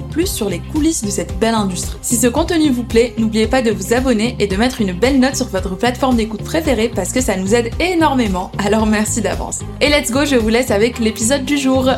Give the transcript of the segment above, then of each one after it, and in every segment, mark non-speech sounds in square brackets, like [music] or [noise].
plus sur les coulisses de cette belle industrie. Si ce contenu vous plaît, n'oubliez pas de vous abonner et de mettre une belle note sur votre plateforme d'écoute préférée parce que ça nous aide énormément, alors merci d'avance. Et let's go, je vous laisse avec l'épisode du jour.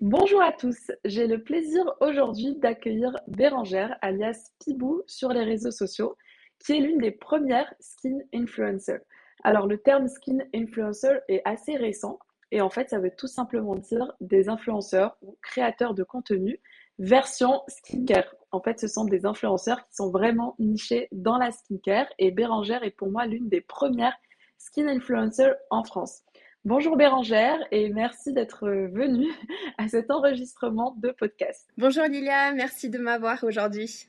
Bonjour à tous, j'ai le plaisir aujourd'hui d'accueillir Bérangère alias Pibou sur les réseaux sociaux, qui est l'une des premières skin influencers. Alors le terme skin influencer est assez récent, et en fait, ça veut tout simplement dire des influenceurs ou créateurs de contenu version skincare. En fait, ce sont des influenceurs qui sont vraiment nichés dans la skincare et Bérangère est pour moi l'une des premières skin influencers en France. Bonjour Bérangère et merci d'être venue à cet enregistrement de podcast. Bonjour Lilia, merci de m'avoir aujourd'hui.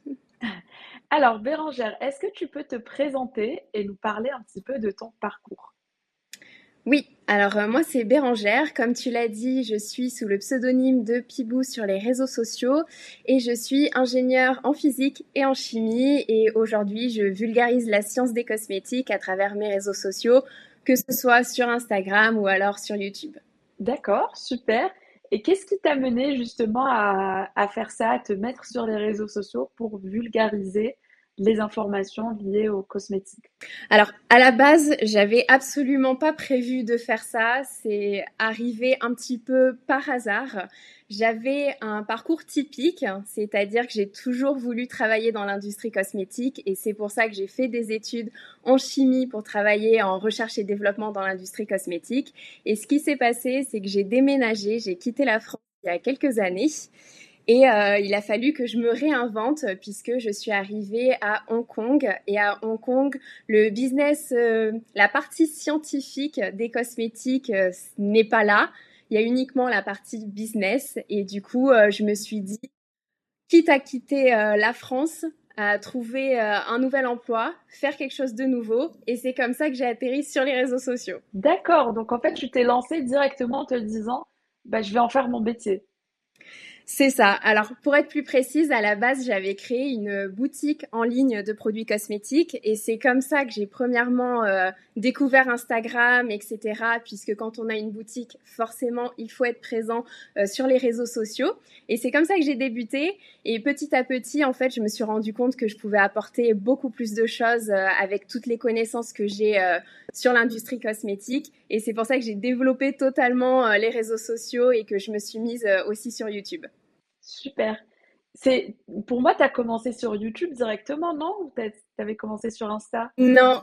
Alors Bérangère, est-ce que tu peux te présenter et nous parler un petit peu de ton parcours? Oui, alors euh, moi c'est Bérangère, comme tu l'as dit, je suis sous le pseudonyme de Pibou sur les réseaux sociaux et je suis ingénieure en physique et en chimie et aujourd'hui je vulgarise la science des cosmétiques à travers mes réseaux sociaux, que ce soit sur Instagram ou alors sur YouTube. D'accord, super. Et qu'est-ce qui t'a mené justement à, à, faire ça, à te mettre sur les réseaux sociaux pour vulgariser les informations liées aux cosmétiques Alors, à la base, j'avais absolument pas prévu de faire ça. C'est arrivé un petit peu par hasard. J'avais un parcours typique, c'est-à-dire que j'ai toujours voulu travailler dans l'industrie cosmétique et c'est pour ça que j'ai fait des études en chimie pour travailler en recherche et développement dans l'industrie cosmétique. Et ce qui s'est passé, c'est que j'ai déménagé, j'ai quitté la France il y a quelques années et euh, il a fallu que je me réinvente puisque je suis arrivée à Hong Kong. Et à Hong Kong, le business, euh, la partie scientifique des cosmétiques euh, n'est pas là. Il y a uniquement la partie business. Et du coup, je me suis dit, quitte à quitter la France, à trouver un nouvel emploi, faire quelque chose de nouveau. Et c'est comme ça que j'ai atterri sur les réseaux sociaux. D'accord. Donc en fait, tu t'es lancée directement en te disant, bah, je vais en faire mon métier. C'est ça. Alors, pour être plus précise, à la base, j'avais créé une boutique en ligne de produits cosmétiques et c'est comme ça que j'ai premièrement euh, découvert Instagram, etc. Puisque quand on a une boutique, forcément, il faut être présent euh, sur les réseaux sociaux. Et c'est comme ça que j'ai débuté. Et petit à petit, en fait, je me suis rendu compte que je pouvais apporter beaucoup plus de choses euh, avec toutes les connaissances que j'ai sur l'industrie cosmétique. Et c'est pour ça que j'ai développé totalement les réseaux sociaux et que je me suis mise aussi sur YouTube. Super. C'est pour moi, tu as commencé sur YouTube directement, non? Ou tu avais commencé sur Insta? Non.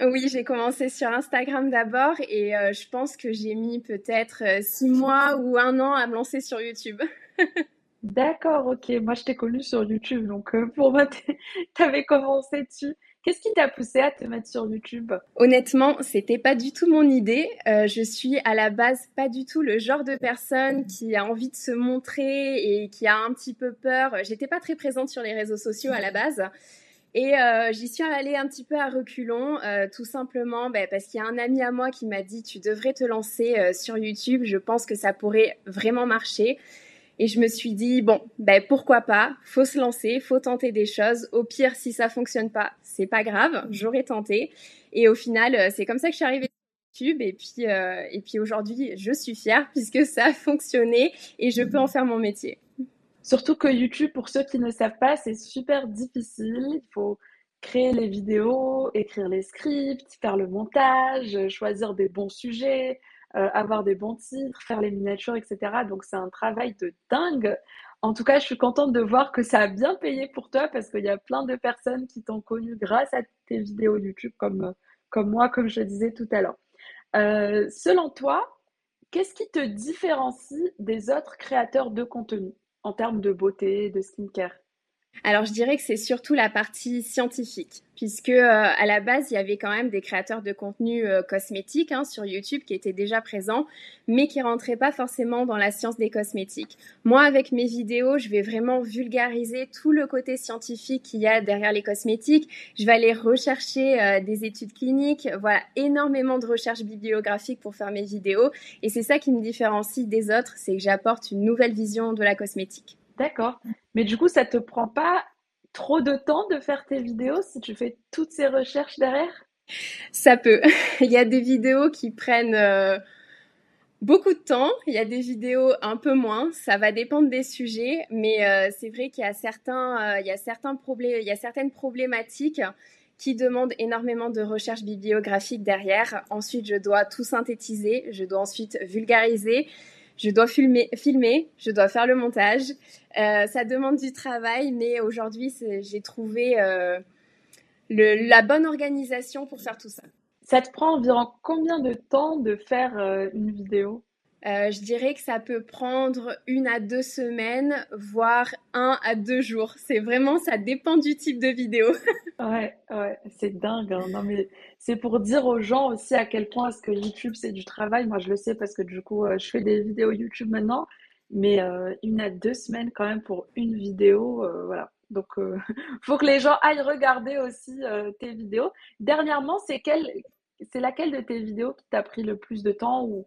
Oui, j'ai commencé sur Instagram d'abord et euh, je pense que j'ai mis peut-être euh, six mois ou un an à me lancer sur YouTube. [laughs] D'accord, ok. Moi, je t'ai connu sur YouTube, donc euh, pour moi, tu avais commencé dessus. Qu'est-ce qui t'a poussé à te mettre sur YouTube? Honnêtement, c'était pas du tout mon idée. Euh, je suis à la base pas du tout le genre de personne qui a envie de se montrer et qui a un petit peu peur. J'étais pas très présente sur les réseaux sociaux à la base. Et euh, j'y suis allée un petit peu à reculons, euh, tout simplement ben, parce qu'il y a un ami à moi qui m'a dit tu devrais te lancer sur YouTube, je pense que ça pourrait vraiment marcher. Et je me suis dit, bon, ben pourquoi pas, faut se lancer, faut tenter des choses. Au pire, si ça fonctionne pas, c'est pas grave, j'aurais tenté. Et au final, euh, c'est comme ça que je suis arrivée sur YouTube. Et puis, euh, puis aujourd'hui, je suis fière puisque ça a fonctionné et je peux en faire mon métier. Surtout que YouTube, pour ceux qui ne savent pas, c'est super difficile. Il faut créer les vidéos, écrire les scripts, faire le montage, choisir des bons sujets, euh, avoir des bons titres, faire les miniatures, etc. Donc c'est un travail de dingue. En tout cas, je suis contente de voir que ça a bien payé pour toi parce qu'il y a plein de personnes qui t'ont connu grâce à tes vidéos YouTube comme, moi, comme je disais tout à l'heure. Euh, selon toi, qu'est-ce qui te différencie des autres créateurs de contenu en termes de beauté, de skincare? Alors je dirais que c'est surtout la partie scientifique, puisque euh, à la base il y avait quand même des créateurs de contenu euh, cosmétiques hein, sur YouTube qui étaient déjà présents, mais qui rentraient pas forcément dans la science des cosmétiques. Moi, avec mes vidéos, je vais vraiment vulgariser tout le côté scientifique qu'il y a derrière les cosmétiques. Je vais aller rechercher euh, des études cliniques, voilà, énormément de recherches bibliographiques pour faire mes vidéos, et c'est ça qui me différencie des autres, c'est que j'apporte une nouvelle vision de la cosmétique. D'accord. Mais du coup, ça te prend pas trop de temps de faire tes vidéos si tu fais toutes ces recherches derrière? Ça peut. [laughs] Il y a des vidéos qui prennent euh, beaucoup de temps, il y a des vidéos un peu moins, ça va dépendre des sujets, mais euh, c'est vrai qu'il y a certains, euh, il y a certains il y a certaines problématiques qui demandent énormément de recherche bibliographique derrière. Ensuite, je dois tout synthétiser, je dois ensuite vulgariser, je dois filmer, je dois faire le montage. Euh, ça demande du travail, mais aujourd'hui, j'ai trouvé euh, la bonne organisation pour faire tout ça. Ça te prend environ combien de temps de faire euh, une vidéo? Euh, je dirais que ça peut prendre une à deux semaines, voire un à deux jours. C'est vraiment, ça dépend du type de vidéo. [laughs] ouais, ouais, c'est dingue. Hein. Non, mais c'est pour dire aux gens aussi à quel point est-ce que YouTube c'est du travail. Moi, je le sais parce que du coup, euh, je fais des vidéos YouTube maintenant, mais euh, une à deux semaines quand même pour une vidéo, voilà. Donc, il [laughs] faut que les gens aillent regarder aussi tes vidéos. Dernièrement, c'est quelle, c'est laquelle de tes vidéos qui t'a pris le plus de temps ou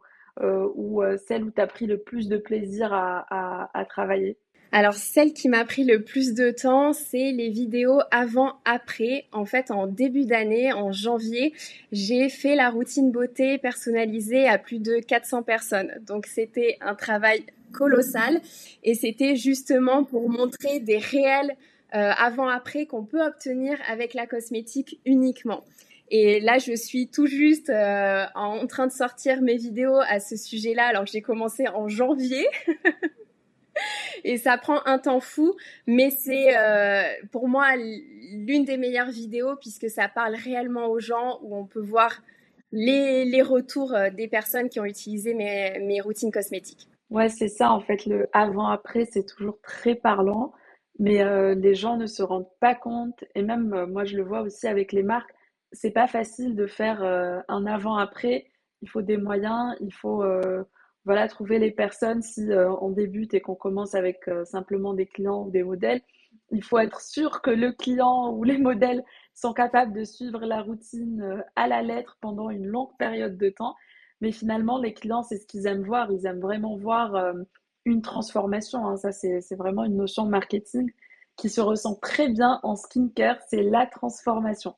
ou euh, celle où tu as pris le plus de plaisir à, travailler? Alors celle qui m'a pris le plus de temps, c'est les vidéos avant-après. En fait, en début d'année, en janvier, j'ai fait la routine beauté personnalisée à plus de 400 personnes. Donc c'était un travail colossal et c'était justement pour montrer des réels euh, avant-après qu'on peut obtenir avec la cosmétique uniquement. Et là, je suis tout juste euh, en train de sortir mes vidéos à ce sujet-là, alors j'ai commencé en janvier. [laughs] et ça prend un temps fou, mais c'est euh, pour moi l'une des meilleures vidéos puisque ça parle réellement aux gens, où on peut voir les, les retours euh, des personnes qui ont utilisé mes, mes routines cosmétiques. Ouais, c'est ça en fait, le avant-après, c'est toujours très parlant, mais les gens ne se rendent pas compte, et même moi je le vois aussi avec les marques, c'est pas facile de faire euh, un avant-après. Il faut des moyens, il faut euh, voilà, trouver les personnes si euh, on débute et qu'on commence avec simplement des clients ou des modèles. Il faut être sûr que le client ou les modèles sont capables de suivre la routine à la lettre pendant une longue période de temps. Mais finalement, les clients, c'est ce qu'ils aiment voir. Ils aiment vraiment voir une transformation. Hein. Ça, c'est vraiment une notion de marketing qui se ressent très bien en skincare. C'est la transformation.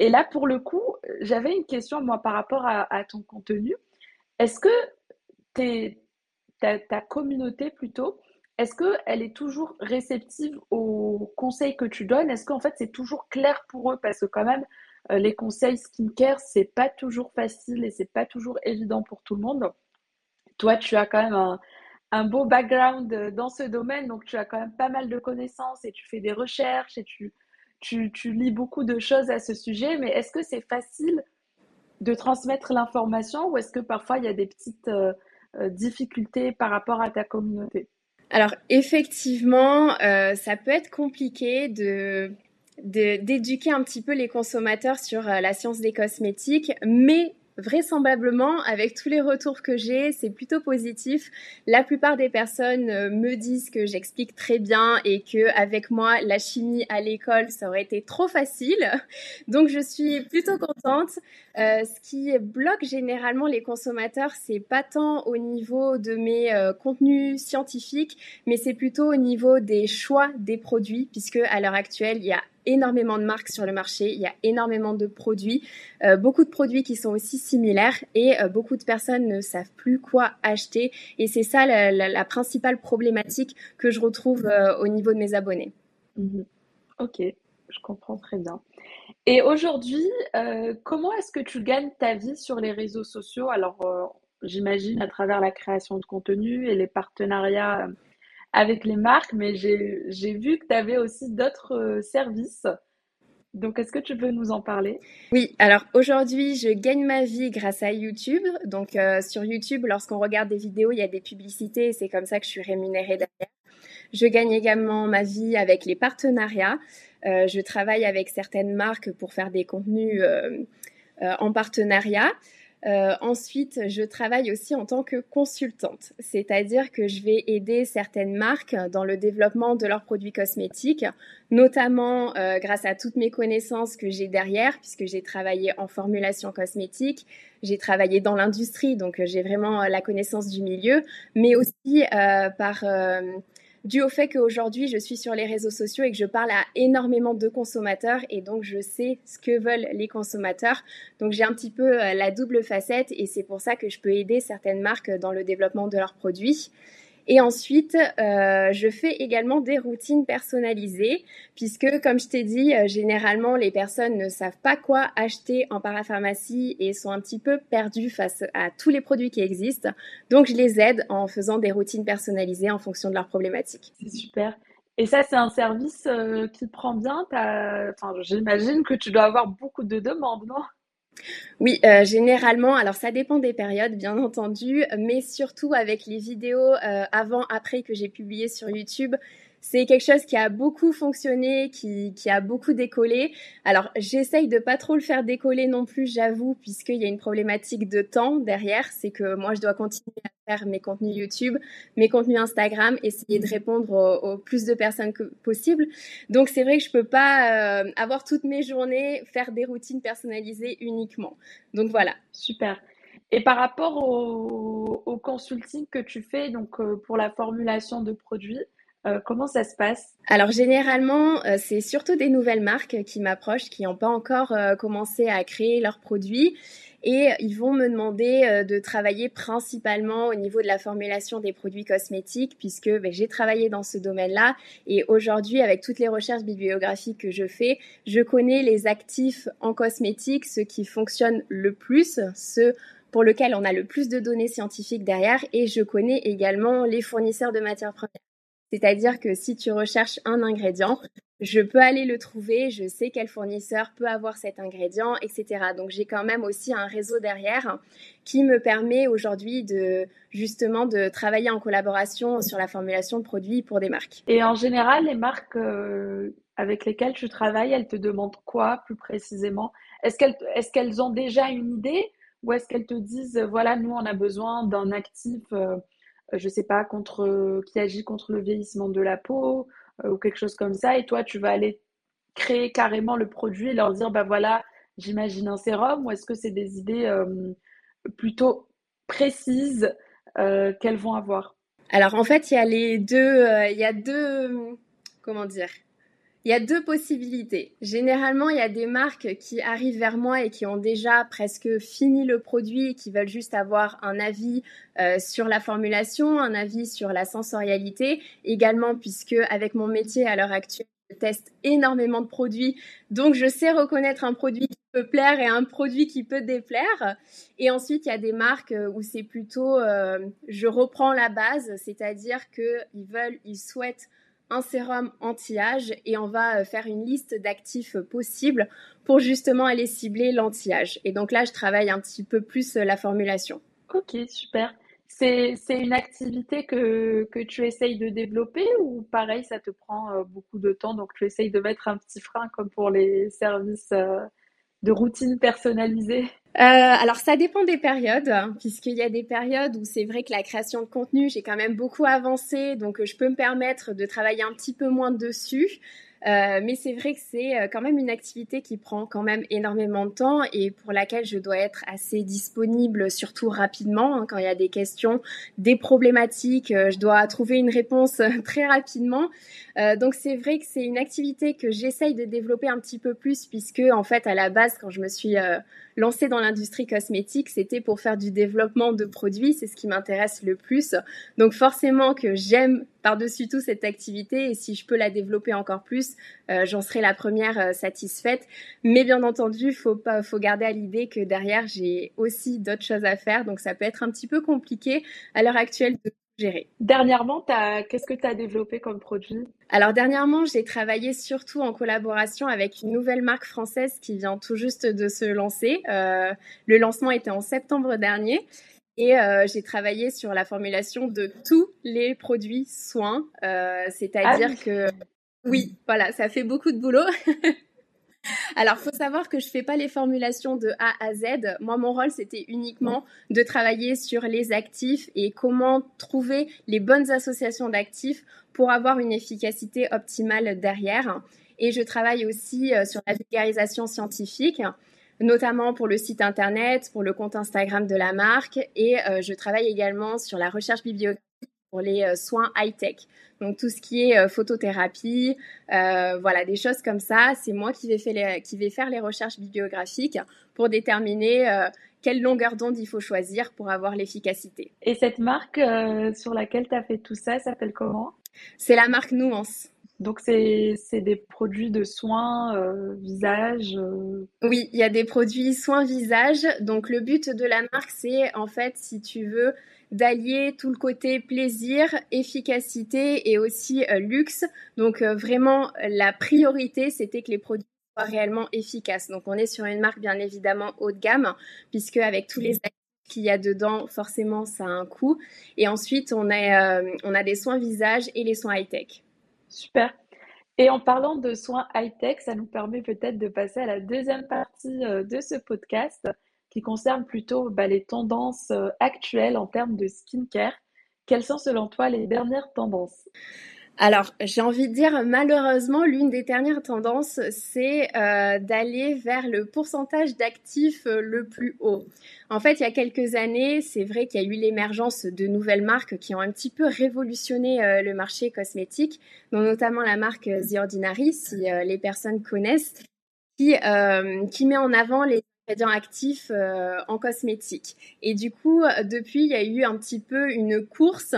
Et là, pour le coup, j'avais une question, moi, par rapport à, ton contenu. Est-ce que ta, communauté, plutôt, est-ce qu'elle est toujours réceptive aux conseils que tu donnes? Est-ce qu'en fait, c'est toujours clair pour eux? Parce que quand même, euh, les conseils skincare, c'est pas toujours facile et c'est pas toujours évident pour tout le monde. Toi, tu as quand même un, un beau background dans ce domaine, donc tu as quand même pas mal de connaissances et tu fais des recherches et tu, tu, lis beaucoup de choses à ce sujet, mais est-ce que c'est facile de transmettre l'information ou est-ce que parfois il y a des petites euh, euh, difficultés par rapport à ta communauté? Alors effectivement, euh, ça peut être compliqué de d'éduquer un petit peu les consommateurs sur la science des cosmétiques, mais vraisemblablement, avec tous les retours que j'ai, c'est plutôt positif. La plupart des personnes euh, me disent que j'explique très bien et que avec moi, la chimie à l'école, ça aurait été trop facile. Donc, je suis plutôt contente. Euh, ce qui bloque généralement les consommateurs, c'est pas tant au niveau de mes euh, contenus scientifiques, mais c'est plutôt au niveau des choix des produits, puisque à l'heure actuelle, il y a énormément de marques sur le marché, il y a énormément de produits, euh, beaucoup de produits qui sont aussi similaires et euh, beaucoup de personnes ne savent plus quoi acheter et c'est ça la, principale problématique que je retrouve euh, au niveau de mes abonnés. Mhm. Ok, je comprends très bien. Et aujourd'hui, comment est-ce que tu gagnes ta vie sur les réseaux sociaux? Alors, j'imagine à travers la création de contenu et les partenariats avec les marques, mais j'ai vu que tu avais aussi d'autres euh, services. Donc, est-ce que tu peux nous en parler? Oui, alors aujourd'hui, je gagne ma vie grâce à YouTube. Donc, euh, sur YouTube, lorsqu'on regarde des vidéos, il y a des publicités et c'est comme ça que je suis rémunérée derrière. Je gagne également ma vie avec les partenariats. je travaille avec certaines marques pour faire des contenus en partenariat. Euh, ensuite, je travaille aussi en tant que consultante, c'est-à-dire que je vais aider certaines marques dans le développement de leurs produits cosmétiques, notamment euh, grâce à toutes mes connaissances que j'ai derrière, puisque j'ai travaillé en formulation cosmétique, j'ai travaillé dans l'industrie, donc euh, j'ai vraiment la connaissance du milieu, mais aussi par dû au fait qu'aujourd'hui je suis sur les réseaux sociaux et que je parle à énormément de consommateurs et donc je sais ce que veulent les consommateurs. Donc j'ai un petit peu euh, la double facette et c'est pour ça que je peux aider certaines marques dans le développement de leurs produits. Et ensuite, euh, je fais également des routines personnalisées, puisque comme je t'ai dit, euh, généralement les personnes ne savent pas quoi acheter en parapharmacie et sont un petit peu perdues face à tous les produits qui existent. Donc je les aide en faisant des routines personnalisées en fonction de leurs problématiques. C'est super. Et ça, c'est un service euh, qui prend bien? Enfin, j'imagine que tu dois avoir beaucoup de demandes, non? Oui, euh, généralement, alors ça dépend des périodes, bien entendu, mais surtout avec les vidéos euh, avant-après que j'ai publiées sur YouTube, c'est quelque chose qui a beaucoup fonctionné, qui, qui a beaucoup décollé. Alors, j'essaye de pas trop le faire décoller non plus, j'avoue, puisqu'il y a une problématique de temps derrière. C'est que moi, je dois continuer à faire mes contenus YouTube, mes contenus Instagram, essayer de répondre au, plus de personnes que possible. Donc, c'est vrai que je peux pas euh, avoir toutes mes journées, faire des routines personnalisées uniquement. Donc, voilà. Super. Et par rapport au, au consulting que tu fais, donc euh, pour la formulation de produits, euh, comment ça se passe? Alors généralement, euh, c'est surtout des nouvelles marques qui m'approchent, qui n'ont pas encore euh, commencé à créer leurs produits. Et ils vont me demander de travailler principalement au niveau de la formulation des produits cosmétiques, puisque ben, j'ai travaillé dans ce domaine-là. Et aujourd'hui, avec toutes les recherches bibliographiques que je fais, je connais les actifs en cosmétique, ceux qui fonctionnent le plus, ceux pour lesquels on a le plus de données scientifiques derrière. Et je connais également les fournisseurs de matières premières. C'est-à-dire que si tu recherches un ingrédient, je peux aller le trouver, je sais quel fournisseur peut avoir cet ingrédient, etc. Donc j'ai quand même aussi un réseau derrière qui me permet aujourd'hui de justement de travailler en collaboration sur la formulation de produits pour des marques. Et en général, les marques euh, avec lesquelles tu travailles, elles te demandent quoi plus précisément? Est-ce qu'elles ont déjà une idée? Ou est-ce qu'elles te disent voilà, nous on a besoin d'un actif euh, je sais pas, contre, qui agit contre le vieillissement de la peau euh, ou quelque chose comme ça. Et toi, tu vas aller créer carrément le produit et leur dire, bah voilà, j'imagine un sérum ou est-ce que c'est des idées euh, plutôt précises euh, qu'elles vont avoir? Alors en fait, il y a les deux, il y a deux, comment dire il y a deux possibilités. Généralement, il y a des marques qui arrivent vers moi et qui ont déjà presque fini le produit et qui veulent juste avoir un avis euh, sur la formulation, un avis sur la sensorialité. Également, puisque avec mon métier à l'heure actuelle, je teste énormément de produits, donc je sais reconnaître un produit qui peut plaire et un produit qui peut déplaire. Et ensuite, il y a des marques où c'est plutôt, euh, je reprends la base, c'est-à-dire qu'ils veulent, ils souhaitent un sérum anti-âge et on va euh, faire une liste d'actifs possibles pour justement aller cibler l'anti-âge. Et donc là, je travaille un petit peu plus euh, la formulation. Ok, super. C'est une activité que, que, tu essayes de développer ou pareil, ça te prend euh, beaucoup de temps, donc tu essayes de mettre un petit frein comme pour les services de routine personnalisée? Euh, alors ça dépend des périodes, hein, puisqu'il y a des périodes où c'est vrai que la création de contenu, j'ai quand même beaucoup avancé, donc euh, je peux me permettre de travailler un petit peu moins dessus. Euh, mais c'est vrai que c'est euh, quand même une activité qui prend quand même énormément de temps et pour laquelle je dois être assez disponible, surtout rapidement, hein, quand il y a des questions, des problématiques, euh, je dois trouver une réponse [laughs] très rapidement. Euh, donc c'est vrai que c'est une activité que j'essaye de développer un petit peu plus puisque en fait à la base quand je me suis lancée dans l'industrie cosmétique, c'était pour faire du développement de produits, c'est ce qui m'intéresse le plus. Donc forcément que j'aime par-dessus tout cette activité et si je peux la développer encore plus, euh, j'en serai la première euh, satisfaite. Mais bien entendu, faut pas, faut garder à l'idée que derrière j'ai aussi d'autres choses à faire, donc ça peut être un petit peu compliqué à l'heure actuelle de gérer. Dernièrement, qu'est-ce que tu as développé comme produit? Alors dernièrement, j'ai travaillé surtout en collaboration avec une nouvelle marque française qui vient tout juste de se lancer. Euh, le lancement était en septembre dernier. Et euh, j'ai travaillé sur la formulation de tous les produits soins, euh, c'est-à-dire ah que oui, voilà, ça fait beaucoup de boulot. [laughs] Alors, faut savoir que je fais pas les formulations de A à Z. Moi, mon rôle, c'était uniquement de travailler sur les actifs et comment trouver les bonnes associations d'actifs pour avoir une efficacité optimale derrière. Et je travaille aussi euh, sur la vulgarisation scientifique notamment pour le site internet, pour le compte Instagram de la marque et euh, je travaille également sur la recherche bibliographique pour les euh, soins high-tech. Donc tout ce qui est euh, photothérapie, voilà, des choses comme ça, c'est moi qui vais, faire les, recherches bibliographiques pour déterminer quelle longueur d'onde il faut choisir pour avoir l'efficacité. Et cette marque sur laquelle tu as fait tout ça s'appelle comment? C'est la marque Nuance. Donc, c'est des produits de soins euh, visage euh. Oui, il y a des produits soins visage. Donc, le but de la marque, c'est en fait, si tu veux, d'allier tout le côté plaisir, efficacité et aussi euh, luxe. Donc, vraiment, la priorité, c'était que les produits soient réellement efficaces. Donc, on est sur une marque bien évidemment haut de gamme, puisque avec tous les qu'il y a dedans, forcément, ça a un coût. Et ensuite, on a, on a des soins visage et les soins high-tech. Super. Et en parlant de soins high-tech, ça nous permet peut-être de passer à la deuxième partie euh, de ce podcast qui concerne plutôt bah, les tendances euh, actuelles en termes de skincare. Quelles sont selon toi les dernières tendances? Alors, j'ai envie de dire, malheureusement, l'une des dernières tendances, c'est euh, d'aller vers le pourcentage d'actifs euh, le plus haut. En fait, il y a quelques années, c'est vrai qu'il y a eu l'émergence de nouvelles marques qui ont un petit peu révolutionné le marché cosmétique, dont notamment la marque The Ordinary, si les personnes connaissent, qui, qui met en avant les ingrédients actifs en cosmétique. Et du coup, depuis, il y a eu un petit peu une course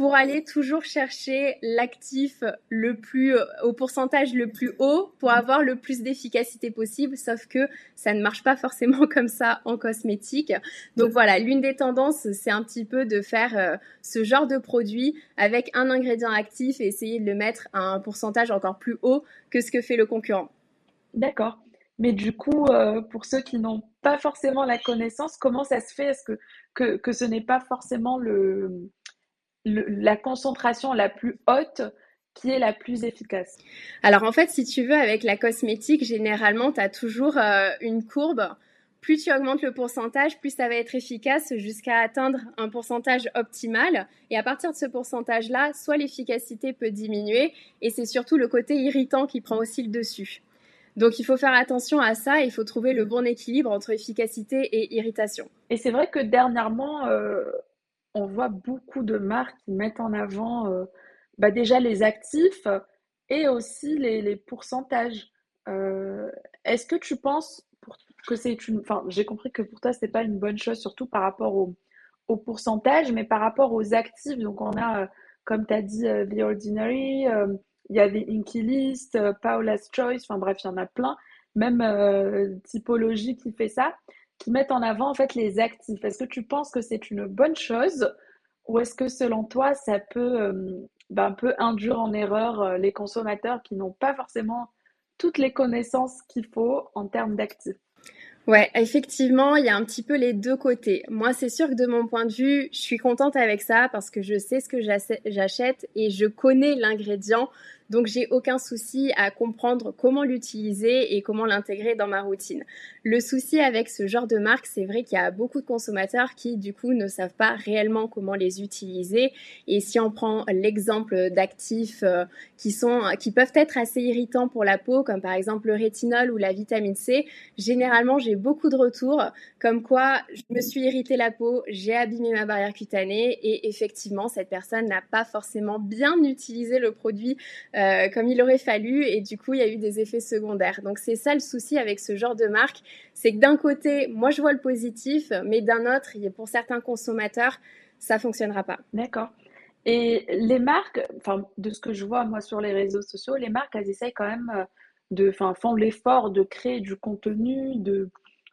pour aller toujours chercher l'actif le plus euh, au pourcentage le plus haut pour avoir le plus d'efficacité possible sauf que ça ne marche pas forcément [laughs] comme ça en cosmétique. Donc voilà, l'une des tendances c'est un petit peu de faire euh, ce genre de produit avec un ingrédient actif et essayer de le mettre à un pourcentage encore plus haut que ce que fait le concurrent. D'accord. Mais du coup, euh, pour ceux qui n'ont pas forcément la connaissance, comment ça se fait? Est-ce que, que, que ce n'est pas forcément le, la concentration la plus haute qui est la plus efficace? Alors en fait, si tu veux, avec la cosmétique, généralement, tu as toujours euh, une courbe. Plus tu augmentes le pourcentage, plus ça va être efficace jusqu'à atteindre un pourcentage optimal. Et à partir de ce pourcentage-là, soit l'efficacité peut diminuer, et c'est surtout le côté irritant qui prend aussi le dessus. Donc il faut faire attention à ça, il faut trouver le bon équilibre entre efficacité et irritation. Et c'est vrai que dernièrement, euh, on voit beaucoup de marques qui mettent en avant euh, bah, déjà les actifs et aussi les, pourcentages. Euh, est-ce que tu penses que c'est une... Enfin, j'ai compris que pour toi, ce n'est pas une bonne chose, surtout par rapport au, pourcentage, mais par rapport aux actifs. Donc, on a, comme tu as dit, The Ordinary, il y a des Inky List, Paula's Choice, enfin bref, il y en a plein. Même Typologie qui fait ça qui mettent en avant en fait les actifs. Est-ce que tu penses que c'est une bonne chose ou est-ce que selon toi ça peut euh, ben, un induire en erreur euh, les consommateurs qui n'ont pas forcément toutes les connaissances qu'il faut en termes d'actifs? Ouais, effectivement, il y a un petit peu les deux côtés. Moi, c'est sûr que de mon point de vue, je suis contente avec ça parce que je sais ce que j'achète et je connais l'ingrédient donc j'ai aucun souci à comprendre comment l'utiliser et comment l'intégrer dans ma routine. Le souci avec ce genre de marque, c'est vrai qu'il y a beaucoup de consommateurs qui du coup ne savent pas réellement comment les utiliser. Et si on prend l'exemple d'actifs euh, qui sont qui peuvent être assez irritants pour la peau, comme par exemple le rétinol ou la vitamine C, généralement j'ai beaucoup de retours comme quoi je me suis irrité la peau, j'ai abîmé ma barrière cutanée et effectivement cette personne n'a pas forcément bien utilisé le produit. Euh, euh, comme il aurait fallu et du coup il y a eu des effets secondaires. Donc c'est ça le souci avec ce genre de marque, c'est que d'un côté moi je vois le positif, mais d'un autre pour certains consommateurs ça fonctionnera pas. D'accord. Et les marques, enfin de ce que je vois moi sur les réseaux sociaux, les marques elles essayent quand même euh, de, enfin font l'effort de créer du contenu, de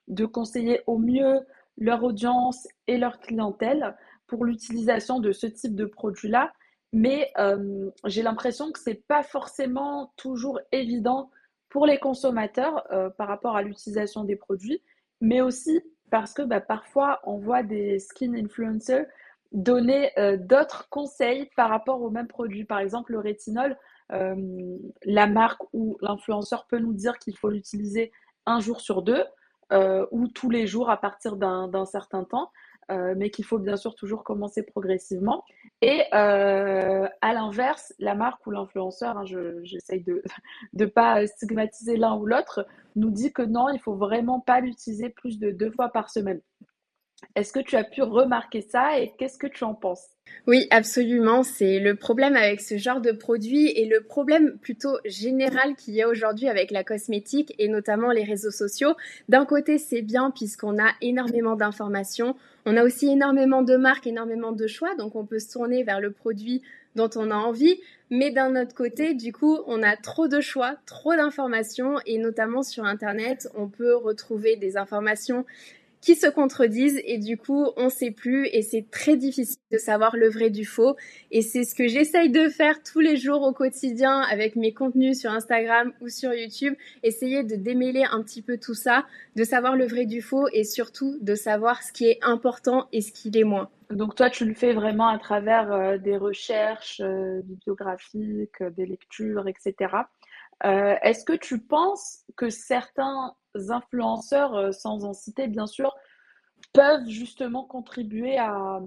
de conseiller au mieux leur audience et leur clientèle pour l'utilisation de ce type de produit-là. Mais euh, j'ai l'impression que c'est pas forcément toujours évident pour les consommateurs euh, par rapport à l'utilisation des produits, mais aussi parce que bah, parfois on voit des skin influencers donner euh, d'autres conseils par rapport au même produit. Par exemple, le rétinol, la marque ou l'influenceur peut nous dire qu'il faut l'utiliser un jour sur deux ou tous les jours à partir d'un certain temps. Mais qu'il faut bien sûr toujours commencer progressivement. Et à l'inverse, la marque ou l'influenceur, hein, j'essaye de ne pas stigmatiser l'un ou l'autre, nous dit que non, il faut vraiment pas l'utiliser plus de deux fois par semaine. Est-ce que tu as pu remarquer ça et qu'est-ce que tu en penses? Oui, absolument. C'est le problème avec ce genre de produit et le problème plutôt général qu'il y a aujourd'hui avec la cosmétique et notamment les réseaux sociaux. D'un côté, c'est bien puisqu'on a énormément d'informations. On a aussi énormément de marques, énormément de choix. Donc, on peut se tourner vers le produit dont on a envie. Mais d'un autre côté, du coup, on a trop de choix, trop d'informations et notamment sur Internet, on peut retrouver des informations qui se contredisent et du coup on sait plus et c'est très difficile de savoir le vrai du faux et c'est ce que j'essaye de faire tous les jours au quotidien avec mes contenus sur Instagram ou sur YouTube, essayer de démêler un petit peu tout ça, de savoir le vrai du faux et surtout de savoir ce qui est important et ce qui l'est moins. Donc toi tu le fais vraiment à travers euh, des recherches euh, bibliographiques, des lectures, etc. Euh, est-ce que tu penses que certains influenceurs, euh, sans en citer bien sûr, peuvent justement contribuer à,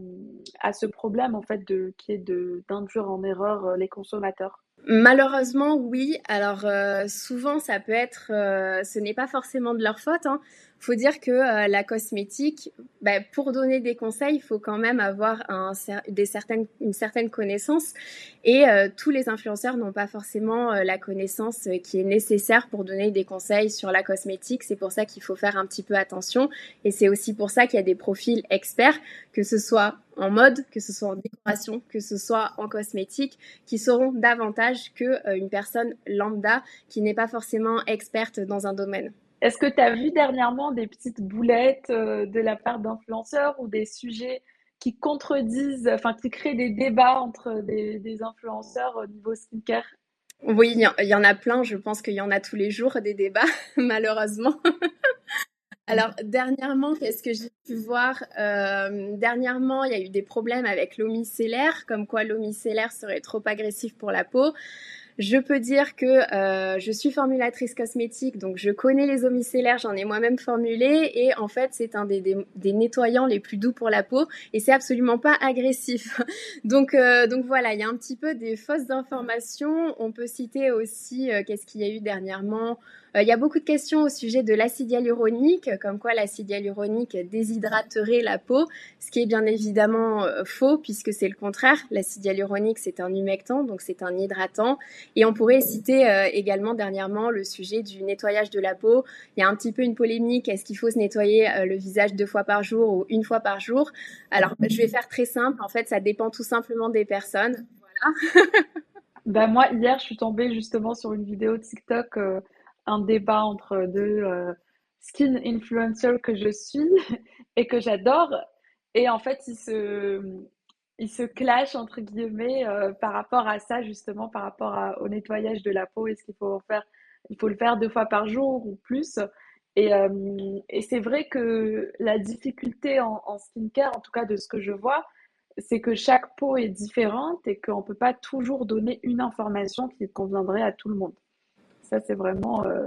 à ce problème en fait de qui est d'induire en erreur euh, les consommateurs? Malheureusement, oui. Alors souvent, ça peut être, ce n'est pas forcément de leur faute. Hein faut dire que euh, la cosmétique, bah, pour donner des conseils, il faut quand même avoir des certaines, une certaine connaissance. Et euh, tous les influenceurs n'ont pas forcément euh, la connaissance qui est nécessaire pour donner des conseils sur la cosmétique. C'est pour ça qu'il faut faire un petit peu attention. Et c'est aussi pour ça qu'il y a des profils experts, que ce soit en mode, que ce soit en décoration, que ce soit en cosmétique, qui sauront davantage que une personne lambda qui n'est pas forcément experte dans un domaine. Est-ce que tu as vu dernièrement des petites boulettes euh, de la part d'influenceurs ou des sujets qui contredisent, enfin qui créent des débats entre des, influenceurs au niveau skincare? Oui, il y, en a plein. Je pense qu'il y en a tous les jours des débats, [laughs] malheureusement. Alors, dernièrement, qu'est-ce que j'ai pu voir? Euh, Dernièrement, il y a eu des problèmes avec l'eau micellaire, comme quoi l'eau micellaire serait trop agressif pour la peau. Je peux dire que euh, je suis formulatrice cosmétique, donc je connais les eaux j'en ai moi-même formulé et en fait c'est un des, nettoyants les plus doux pour la peau et c'est absolument pas agressif. [laughs] donc, euh, donc voilà, il y a un petit peu des fausses informations. On peut citer aussi euh, qu'est-ce qu'il y a eu dernièrement il y a beaucoup de questions au sujet de l'acide hyaluronique, comme quoi l'acide hyaluronique déshydraterait la peau, ce qui est bien évidemment euh, faux puisque c'est le contraire. L'acide hyaluronique, c'est un humectant, donc c'est un hydratant. Et on pourrait citer euh, également dernièrement le sujet du nettoyage de la peau. Il y a un petit peu une polémique, est-ce qu'il faut se nettoyer le visage deux fois par jour ou une fois par jour? Alors, je vais faire très simple, en fait, ça dépend tout simplement des personnes. Voilà. [laughs] ben moi, hier, je suis tombée justement sur une vidéo TikTok un débat entre deux euh, skin influencers que je suis [laughs] et que j'adore. Et en fait, ils se, ils se clashent, entre guillemets, euh, par rapport à ça, justement, par rapport au nettoyage de la peau. Est-ce qu'il faut faut le faire deux fois par jour ou plus? Et, euh, et c'est vrai que la difficulté en, en skincare, en tout cas de ce que je vois, c'est que chaque peau est différente et qu'on ne peut pas toujours donner une information qui conviendrait à tout le monde. Ça, c'est vraiment euh,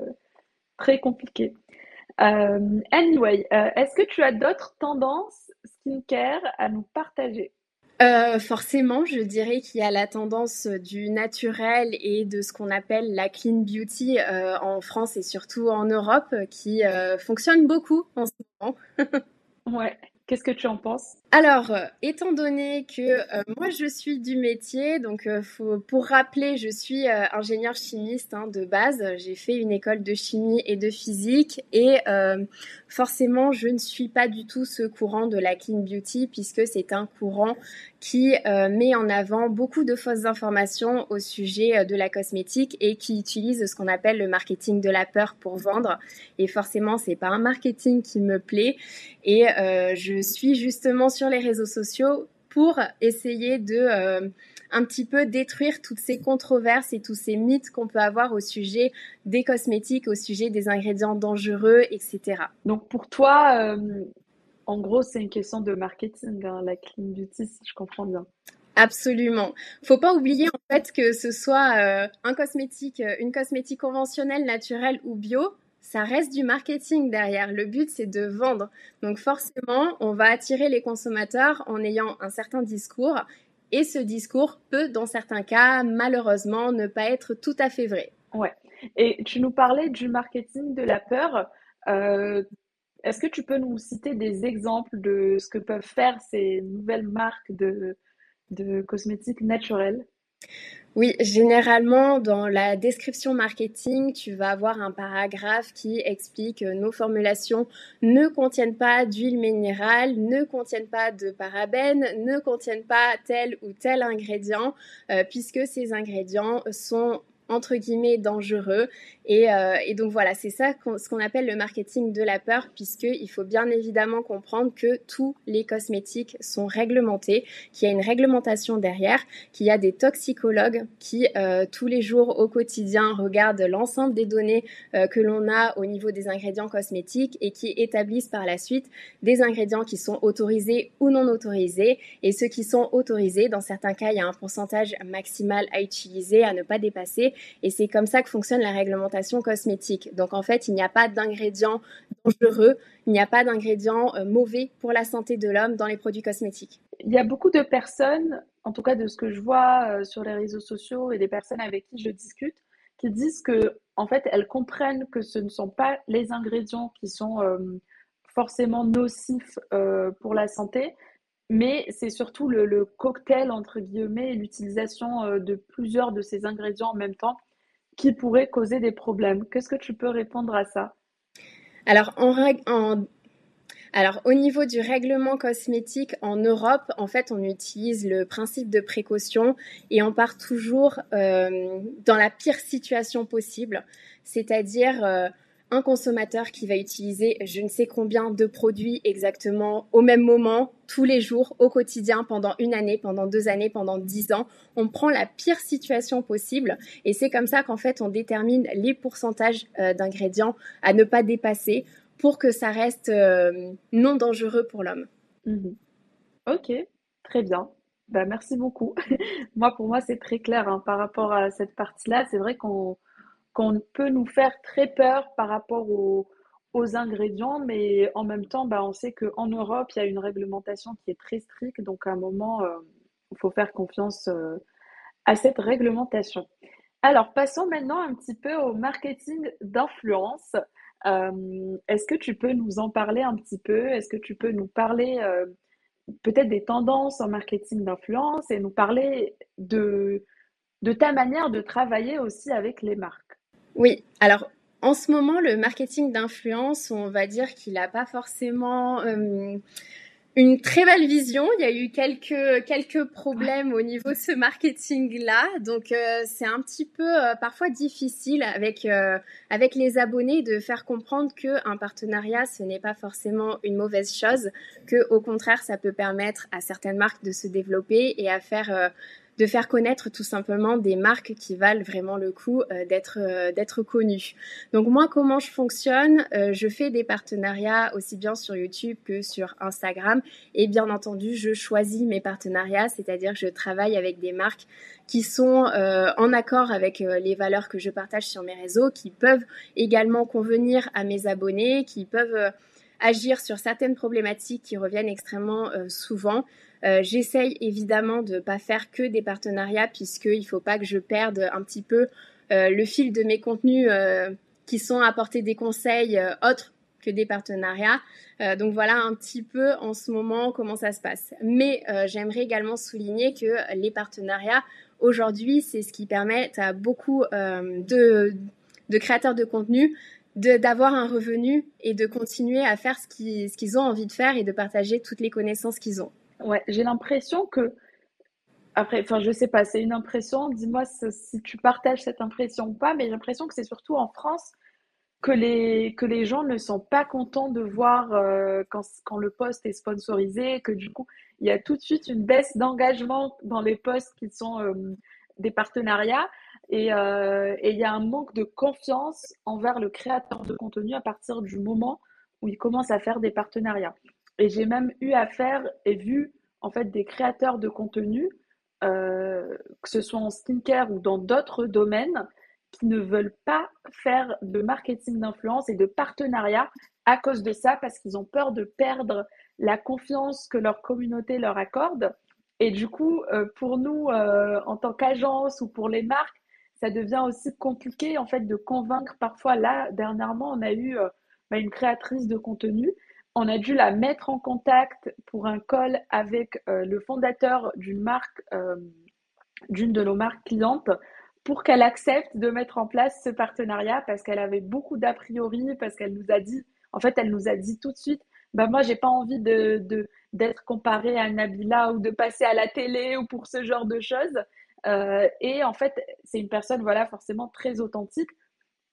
très compliqué. Euh, anyway, euh, est-ce que tu as d'autres tendances skincare à nous partager? Forcément, je dirais qu'il y a la tendance du naturel et de ce qu'on appelle la clean beauty en France et surtout en Europe qui fonctionne beaucoup en ce moment. [laughs] ouais. Qu'est-ce que tu en penses? Alors, euh, étant donné que euh, moi je suis du métier, donc euh, pour rappeler, je suis ingénieur chimiste hein, de base. J'ai fait une école de chimie et de physique et forcément, je ne suis pas du tout ce courant de la clean beauty puisque c'est un courant qui met en avant beaucoup de fausses informations au sujet de la cosmétique et qui utilise ce qu'on appelle le marketing de la peur pour vendre. Et forcément, c'est pas un marketing qui me plaît et je suis justement sur les réseaux sociaux pour essayer de euh, un petit peu détruire toutes ces controverses et tous ces mythes qu'on peut avoir au sujet des cosmétiques, au sujet des ingrédients dangereux, etc. Donc pour toi, euh, En gros, c'est une question de marketing, hein, la clean beauty, si je comprends bien. Absolument. Faut pas oublier en fait que ce soit euh, un cosmétique, une cosmétique conventionnelle, naturelle ou bio, ça reste du marketing derrière. Le but, c'est de vendre. Donc forcément, on va attirer les consommateurs en ayant un certain discours. Et ce discours peut, dans certains cas, malheureusement, ne pas être tout à fait vrai. Ouais. Et tu nous parlais du marketing de la peur. Euh, est-ce que tu peux nous citer des exemples de ce que peuvent faire ces nouvelles marques de, de cosmétiques naturels? Oui, généralement, dans la description marketing, tu vas avoir un paragraphe qui explique que nos formulations ne contiennent pas d'huile minérale, ne contiennent pas de parabènes, ne contiennent pas tel ou tel ingrédient, euh, puisque ces ingrédients sont entre guillemets dangereux. Et, euh, et donc voilà, c'est ça ce qu'on appelle le marketing de la peur, puisqu'il faut bien évidemment comprendre que tous les cosmétiques sont réglementés, qu'il y a une réglementation derrière, qu'il y a des toxicologues qui euh, tous les jours au quotidien regardent l'ensemble des données euh, que l'on a au niveau des ingrédients cosmétiques et qui établissent par la suite des ingrédients qui sont autorisés ou non autorisés. Et ceux qui sont autorisés, dans certains cas, il y a un pourcentage maximal à utiliser, à ne pas dépasser. Et c'est comme ça que fonctionne la réglementation cosmétique. Donc en fait, il n'y a pas d'ingrédients dangereux, il n'y a pas d'ingrédients euh, mauvais pour la santé de l'homme dans les produits cosmétiques. Il y a beaucoup de personnes, en tout cas de ce que je vois euh, sur les réseaux sociaux et des personnes avec qui je discute, qui disent que en fait, elles comprennent que ce ne sont pas les ingrédients qui sont euh, forcément nocifs pour la santé, mais c'est surtout le, cocktail, entre guillemets, l'utilisation euh, de plusieurs de ces ingrédients en même temps qui pourrait causer des problèmes. Qu'est-ce que tu peux répondre à ça? Alors, au niveau du règlement cosmétique en Europe, en fait, on utilise le principe de précaution et on part toujours euh, dans la pire situation possible, c'est-à-dire euh, un consommateur qui va utiliser je ne sais combien de produits exactement au même moment, tous les jours, au quotidien, pendant une année, pendant deux années, pendant dix ans. On prend la pire situation possible et c'est comme ça qu'en fait on détermine les pourcentages euh, d'ingrédients à ne pas dépasser pour que ça reste euh, non dangereux pour l'homme. Mhm. Ok, très bien. Bah, merci beaucoup. [laughs] moi, pour moi, c'est très clair hein, par rapport à cette partie-là. C'est vrai qu'on qu'on peut nous faire très peur par rapport aux, ingrédients, mais en même temps, bah, on sait qu'en Europe, il y a une réglementation qui est très stricte, donc à un moment, euh, il faut faire confiance euh, à cette réglementation. Alors, passons maintenant un petit peu au marketing d'influence. Euh, est-ce que tu peux nous en parler un petit peu? Est-ce que tu peux nous parler peut-être des tendances en marketing d'influence et nous parler de, de ta manière de travailler aussi avec les marques? Oui, alors en ce moment, le marketing d'influence, on va dire qu'il n'a pas forcément euh, une très belle vision. Il y a eu quelques quelques problèmes au niveau de ce marketing-là, donc euh, c'est un petit peu euh, parfois difficile avec avec les abonnés de faire comprendre que un partenariat ce n'est pas forcément une mauvaise chose, que au contraire ça peut permettre à certaines marques de se développer et à faire de faire connaître tout simplement des marques qui valent vraiment le coup euh, d'être euh, d'être connues. Donc moi comment je fonctionne euh, Je fais des partenariats aussi bien sur YouTube que sur Instagram et bien entendu je choisis mes partenariats, c'est-à-dire que je travaille avec des marques qui sont en accord avec les valeurs que je partage sur mes réseaux, qui peuvent également convenir à mes abonnés, qui peuvent agir sur certaines problématiques qui reviennent extrêmement souvent. Euh, j'essaye évidemment de ne pas faire que des partenariats puisqu'il ne faut pas que je perde un petit peu euh, le fil de mes contenus euh, qui sont à apporter des conseils autres que des partenariats. donc voilà un petit peu en ce moment comment ça se passe. Mais j'aimerais également souligner que les partenariats aujourd'hui, c'est ce qui permet à beaucoup de, de, créateurs de contenu d'avoir un revenu et de continuer à faire ce qu'ils ont envie de faire et de partager toutes les connaissances qu'ils ont. Ouais, j'ai l'impression que, après, enfin, je sais pas, c'est une impression, dis-moi si tu partages cette impression ou pas, mais j'ai l'impression que c'est surtout en France que les, que les gens ne sont pas contents de voir euh, quand, quand le poste est sponsorisé, que du coup, il y a tout de suite une baisse d'engagement dans les postes qui sont euh, des partenariats. Et, euh, et il y a un manque de confiance envers le créateur de contenu à partir du moment où il commence à faire des partenariats. et j'ai même eu affaire et vu en fait des créateurs de contenu, que ce soit en skincare ou dans d'autres domaines, qui ne veulent pas faire de marketing d'influence et de partenariat à cause de ça, parce qu'ils ont peur de perdre la confiance que leur communauté leur accorde. Et du coup, euh, pour nous, euh, en tant qu'agence ou pour les marques, ça devient aussi compliqué en fait de convaincre. Parfois, là, dernièrement, on a eu euh, bah, une créatrice de contenu. On a dû la mettre en contact pour un call avec le fondateur d'une marque, d'une de nos marques clientes, pour qu'elle accepte de mettre en place ce partenariat parce qu'elle avait beaucoup d'a priori, parce qu'elle nous a dit, en fait, elle nous a dit tout de suite, bah moi, j'ai pas envie de, d'être comparée à Nabila ou de passer à la télé ou pour ce genre de choses. Euh, et en fait, c'est une personne, voilà, forcément très authentique.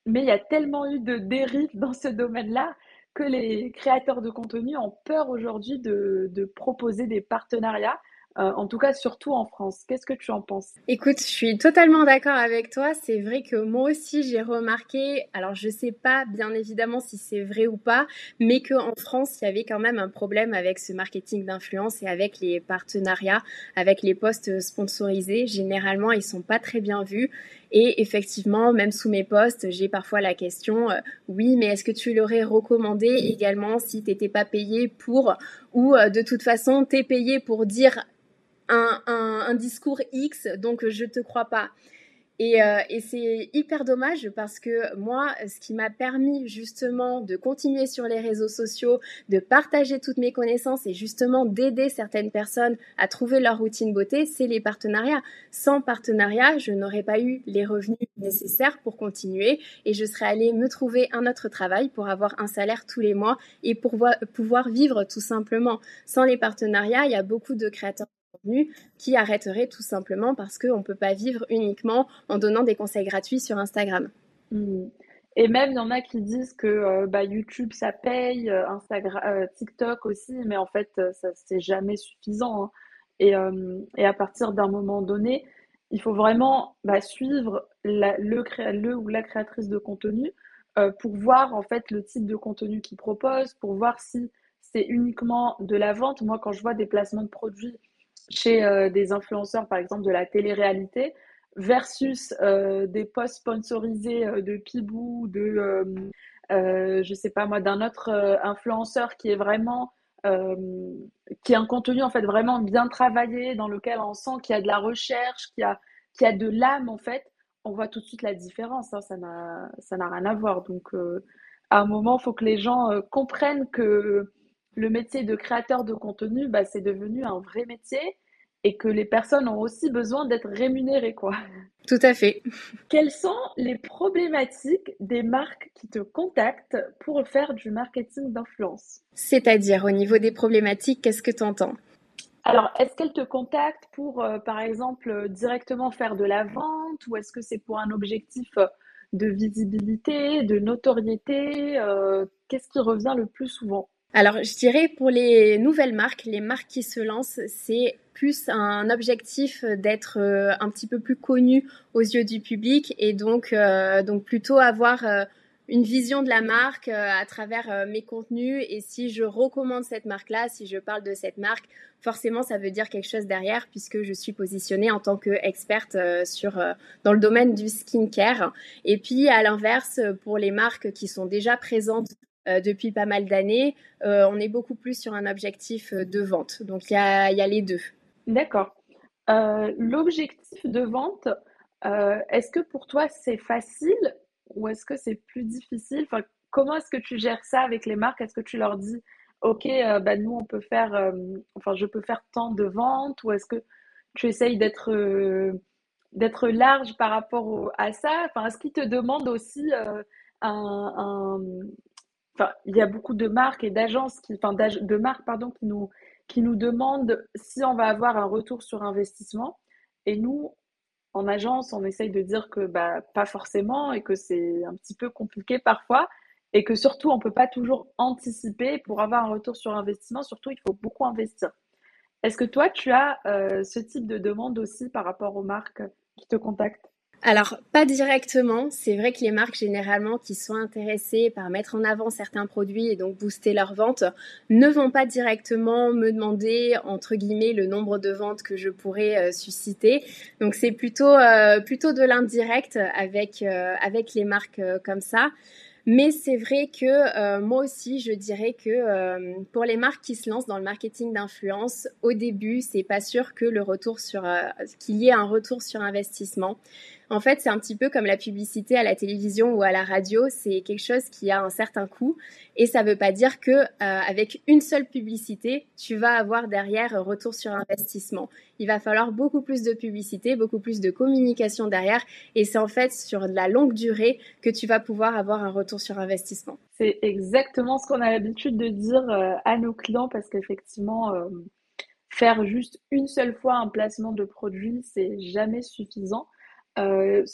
Mais il y a tellement eu de dérives dans ce domaine-là que les créateurs de contenu ont peur aujourd'hui de, de proposer des partenariats euh, en tout cas, surtout en France. Qu'est-ce que tu en penses? Écoute, je suis totalement d'accord avec toi. C'est vrai que moi aussi, j'ai remarqué, alors je sais pas bien évidemment si c'est vrai ou pas, mais qu'en France, il y avait quand même un problème avec ce marketing d'influence et avec les partenariats, avec les postes sponsorisés. Généralement, ils sont pas très bien vus. Et effectivement, même sous mes posts, j'ai parfois la question, euh, oui, mais est-ce que tu l'aurais recommandé également si tu n'étais pas payé pour, ou euh, de toute façon, tu es payé pour dire un, un, discours X, donc je te crois pas. Et, euh, et c'est hyper dommage parce que moi, ce qui m'a permis justement de continuer sur les réseaux sociaux, de partager toutes mes connaissances et justement d'aider certaines personnes à trouver leur routine beauté, c'est les partenariats. Sans partenariat, je n'aurais pas eu les revenus nécessaires pour continuer et je serais allée me trouver un autre travail pour avoir un salaire tous les mois et pour pouvoir vivre tout simplement. Sans les partenariats, il y a beaucoup de créateurs qui arrêterait tout simplement parce qu'on ne peut pas vivre uniquement en donnant des conseils gratuits sur Instagram. Hmm. Et même, il y en a qui disent que euh, bah, YouTube, ça paye, euh, Instagram, euh, TikTok aussi, mais en fait, ça, c'est jamais suffisant. Hein. Et, et, à partir d'un moment donné, il faut vraiment bah, suivre le, le, ou la créatrice de contenu pour voir en fait le type de contenu qu'il propose, pour voir si c'est uniquement de la vente. Moi, quand je vois des placements de produits chez euh, des influenceurs, par exemple, de la télé-réalité, versus euh, des posts sponsorisés euh, de Pibou, de, je sais pas moi, d'un autre influenceur qui est vraiment qui a un contenu en fait vraiment bien travaillé, dans lequel on sent qu'il y a de la recherche, qu'il y a, qu'il y a de l'âme en fait, on voit tout de suite la différence. Hein, ça n'a ça n'a rien à voir. Donc à un moment, il faut que les gens comprennent que le métier de créateur de contenu, bah, c'est devenu un vrai métier et que les personnes ont aussi besoin d'être rémunérées, quoi. Tout à fait. Quelles sont les problématiques des marques qui te contactent pour faire du marketing d'influence? C'est-à-dire, au niveau des problématiques, qu'est-ce que tu entends alors, est-ce qu'elles te contactent pour, euh, par exemple, directement faire de la vente ou est-ce que c'est pour un objectif de visibilité, de notoriété? Euh, Qu'est-ce qui revient le plus souvent? Alors, je dirais pour les nouvelles marques, les marques qui se lancent, c'est plus un objectif d'être euh, un petit peu plus connu aux yeux du public et donc, euh, donc plutôt avoir euh, une vision de la marque à travers mes contenus. Et si je recommande cette marque-là, si je parle de cette marque, forcément, ça veut dire quelque chose derrière puisque je suis positionnée en tant qu'experte sur dans le domaine du skincare. Et puis, à l'inverse, pour les marques qui sont déjà présentes euh, depuis pas mal d'années, euh, on est beaucoup plus sur un objectif euh, de vente. Donc il y a, les deux. D'accord. L'objectif de vente, est-ce que pour toi c'est facile ou est-ce que c'est plus difficile? Enfin, Comment est-ce que tu gères ça avec les marques? Est-ce que tu leur dis, OK, bah, nous on peut faire, enfin je peux faire tant de ventes? Ou est-ce que tu essayes d'être d'être large par rapport à ça? Enfin, est-ce qu'ils te demandent aussi un, il y a beaucoup de marques et d'agences qui, enfin, de marques, pardon, qui nous, qui nous demandent si on va avoir un retour sur investissement. Et nous, en agence, on essaye de dire que bah, pas forcément et que c'est un petit peu compliqué parfois et que surtout, on ne peut pas toujours anticiper pour avoir un retour sur investissement. Surtout, il faut beaucoup investir. Est-ce que toi, tu as euh, ce type de demande aussi par rapport aux marques qui te contactent? Alors, pas directement. C'est vrai que les marques, généralement, qui sont intéressées par mettre en avant certains produits et donc booster leurs ventes, ne vont pas directement me demander, entre guillemets, le nombre de ventes que je pourrais euh, susciter. Donc, c'est plutôt, euh, plutôt de l'indirect avec, euh, avec les marques comme ça. Mais c'est vrai que moi aussi, je dirais que pour les marques qui se lancent dans le marketing d'influence, au début, c'est pas sûr que le retour sur qu'il y ait un retour sur investissement. En fait, c'est un petit peu comme la publicité à la télévision ou à la radio, c'est quelque chose qui a un certain coût et ça ne veut pas dire que euh, avec une seule publicité, tu vas avoir derrière un retour sur investissement. Il va falloir beaucoup plus de publicité, beaucoup plus de communication derrière et c'est en fait sur la longue durée que tu vas pouvoir avoir un retour sur investissement. C'est exactement ce qu'on a l'habitude de dire euh, à nos clients parce qu'effectivement euh, faire juste une seule fois un placement de produit, c'est jamais suffisant. Euh,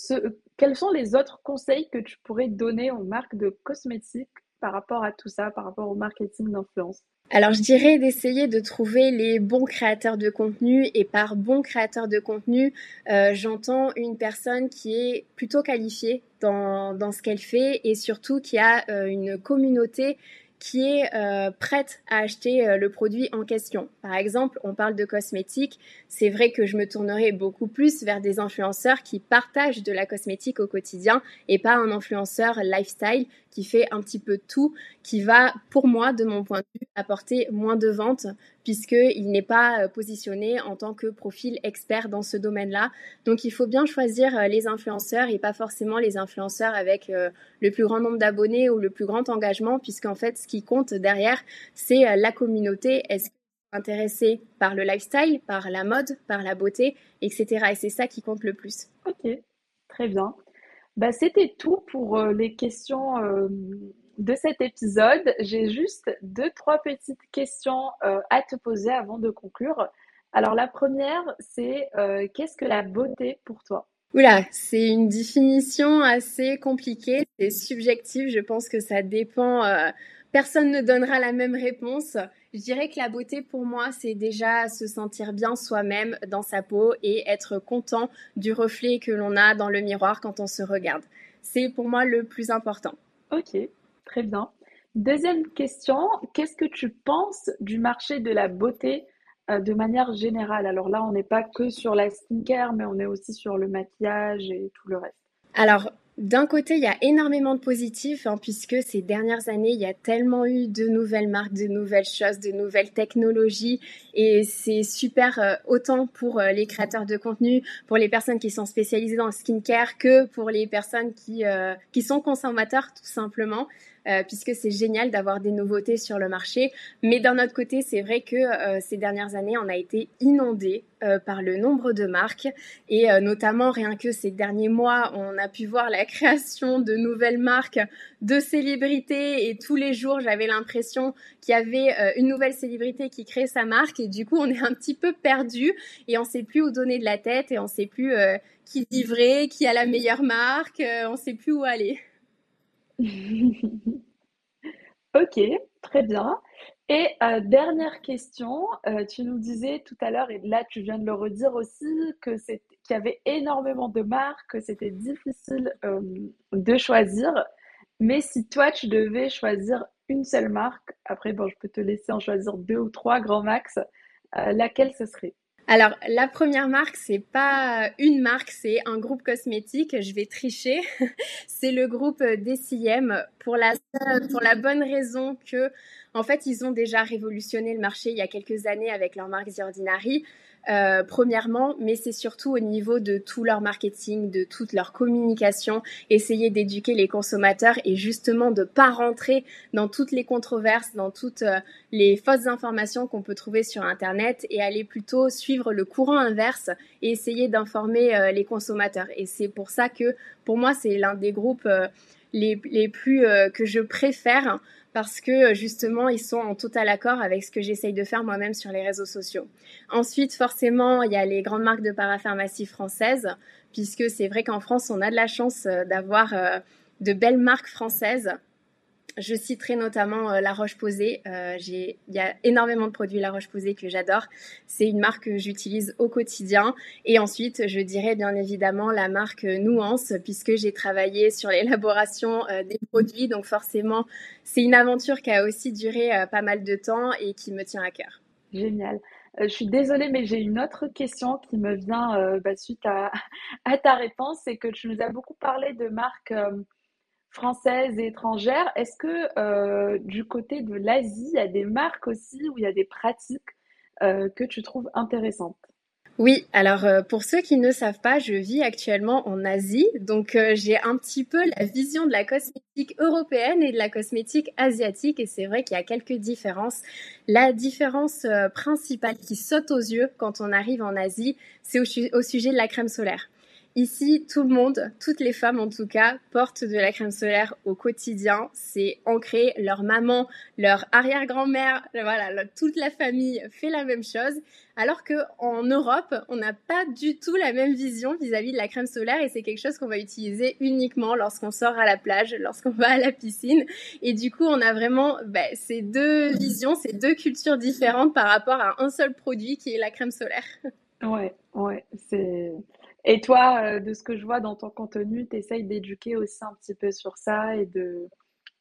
quels sont les autres conseils que tu pourrais donner aux marques de cosmétiques par rapport à tout ça, par rapport au marketing d'influence? Alors je dirais d'essayer de trouver les bons créateurs de contenu et par bon créateur de contenu, euh, j'entends une personne qui est plutôt qualifiée dans, dans ce qu'elle fait et surtout qui a euh, une communauté qui est euh, prête à acheter euh, le produit en question. Par exemple, on parle de cosmétiques. C'est vrai que je me tournerai beaucoup plus vers des influenceurs qui partagent de la cosmétique au quotidien et pas un influenceur lifestyle qui fait un petit peu tout, qui va, pour moi, de mon point de vue, apporter moins de ventes puisqu'il n'est pas euh, positionné en tant que profil expert dans ce domaine-là. Donc il faut bien choisir euh, les influenceurs et pas forcément les influenceurs avec euh, le plus grand nombre d'abonnés ou le plus grand engagement, puisqu'en fait ce qui compte derrière, c'est la communauté. Est-ce intéressé par le lifestyle, par la mode, par la beauté, etc. Et c'est ça qui compte le plus. Ok, très bien. Bah, c'était tout pour les questions de cet épisode. J'ai juste deux, trois petites questions euh, à te poser avant de conclure. Alors la première, c'est euh, qu'est-ce que la beauté pour toi? Oula, c'est une définition assez compliquée, c'est subjectif, je pense que ça dépend, euh, personne ne donnera la même réponse. Je dirais que la beauté pour moi, c'est déjà se sentir bien soi-même dans sa peau et être content du reflet que l'on a dans le miroir quand on se regarde. C'est pour moi le plus important. Ok, Très bien. Deuxième question, qu'est-ce que tu penses du marché de la beauté euh, de manière générale? Alors là, on n'est pas que sur la skincare, mais on est aussi sur le maquillage et tout le reste. Alors, d'un côté, il y a énormément de positifs, hein, puisque ces dernières années, il y a tellement eu de nouvelles marques, de nouvelles choses, de nouvelles technologies, et c'est super euh, autant pour euh, les créateurs de contenu, pour les personnes qui sont spécialisées dans le skincare, que pour les personnes qui, qui sont consommateurs, tout simplement. Euh, puisque c'est génial d'avoir des nouveautés sur le marché. Mais d'un autre côté, c'est vrai que euh, ces dernières années, on a été inondé euh, par le nombre de marques. Et notamment rien que ces derniers mois, on a pu voir la [laughs] création de nouvelles marques de célébrités. Et tous les jours, j'avais l'impression qu'il y avait une nouvelle célébrité qui crée sa marque. Et du coup, on est un petit peu perdu. Et on sait plus où donner de la tête. Et on sait plus qui dit vrai, qui a la meilleure marque, on sait plus où aller. [laughs] Ok, très bien. Et euh, dernière question, euh, tu nous disais tout à l'heure, et là tu viens de le redire aussi, que c'est qu'il y avait énormément de marques, que c'était difficile euh, de choisir. Mais si toi tu devais choisir une seule marque, après bon, je peux te laisser en choisir deux ou trois grand max, laquelle ce serait? Alors, la première marque, c'est pas une marque, c'est un groupe cosmétique. Je vais tricher. [laughs] c'est le groupe DCM pour la, pour la bonne raison que, en fait, ils ont déjà révolutionné le marché il y a quelques années avec leur marque The Ordinary. Euh, premièrement, mais c'est surtout au niveau de tout leur marketing, de toute leur communication, essayer d'éduquer les consommateurs et justement de pas rentrer dans toutes les controverses, dans toutes euh, les fausses informations qu'on peut trouver sur Internet et aller plutôt suivre le courant inverse et essayer d'informer euh, les consommateurs. Et c'est pour ça que pour moi, c'est l'un des groupes les, les, plus que je préfère parce que justement, ils sont en total accord avec ce que j'essaye de faire moi-même sur les réseaux sociaux. Ensuite, forcément, il y a les grandes marques de parapharmacie françaises, puisque c'est vrai qu'en France, on a de la chance euh, d'avoir euh, de belles marques françaises. Je citerai notamment La Roche-Posay. il y a énormément de produits La Roche-Posay que j'adore. C'est une marque que j'utilise au quotidien. Et ensuite, je dirais bien évidemment la marque Nuance, puisque j'ai travaillé sur l'élaboration des produits. Donc forcément, c'est une aventure qui a aussi duré pas mal de temps et qui me tient à cœur. Génial. Euh, je suis désolée, mais j'ai une autre question qui me vient euh, bah, suite à, [laughs] ta réponse. C'est que tu nous as beaucoup parlé de marques euh, françaises et étrangères. Est-ce que du côté de l'Asie, il y a des marques aussi où il y a des pratiques que tu trouves intéressantes? Oui, alors euh, pour ceux qui ne savent pas, je vis actuellement en Asie, donc euh, j'ai un petit peu la vision de la cosmétique européenne et de la cosmétique asiatique, et c'est vrai qu'il y a quelques différences. La différence euh, principale qui saute aux yeux quand on arrive en Asie, c'est au sujet de la crème solaire. Ici, tout le monde, toutes les femmes en tout cas, portent de la crème solaire au quotidien. C'est ancré. Leur maman, leur arrière-grand-mère, voilà, toute la famille fait la même chose. Alors que en Europe, on n'a pas du tout la même vision vis-à-vis de la crème solaire et c'est quelque chose qu'on va utiliser uniquement lorsqu'on sort à la plage, lorsqu'on va à la piscine. Et du coup, on a vraiment bah, ces deux visions, ces deux cultures différentes par rapport à un seul produit qui est la crème solaire. Ouais, ouais, c'est et toi, euh, de ce que je vois dans ton contenu, tu essayes d'éduquer aussi un petit peu sur ça et de,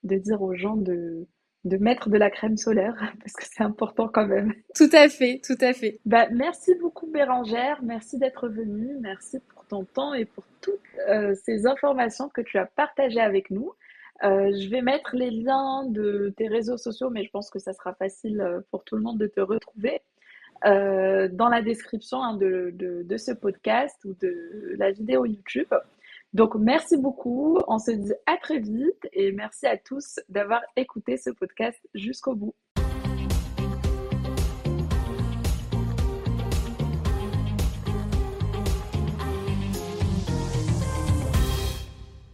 de dire aux gens de, de mettre de la crème solaire, [laughs] parce que c'est important quand même. Tout à fait, tout à fait. Bah, merci beaucoup Bérangère, merci d'être venue, merci pour ton temps et pour toutes euh, ces informations que tu as partagées avec nous. Euh, je vais mettre les liens de tes réseaux sociaux, mais je pense que ça sera facile pour tout le monde de te retrouver. Euh, dans la description hein, de, de, ce podcast ou de la vidéo YouTube. Donc, merci beaucoup. On se dit à très vite et merci à tous d'avoir écouté ce podcast jusqu'au bout.